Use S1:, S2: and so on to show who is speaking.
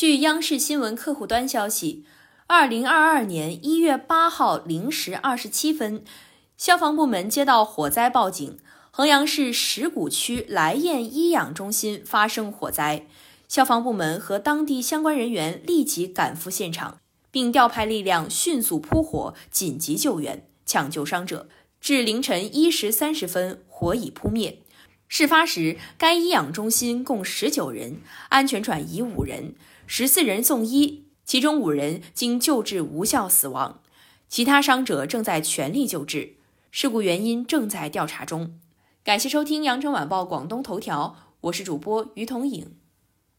S1: 据央视新闻客户端消息，二零二二年一月八号零时二十七分，消防部门接到火灾报警，衡阳市石鼓区来燕医养中心发生火灾，消防部门和当地相关人员立即赶赴现场，并调派力量迅速扑火，紧急救援、抢救伤者。至凌晨一时三十分，火已扑灭。事发时，该医养中心共十九人，安全转移五人，十四人送医，其中五人经救治无效死亡，其他伤者正在全力救治。事故原因正在调查中。感谢收听羊城晚报广东头条，我是主播于彤颖。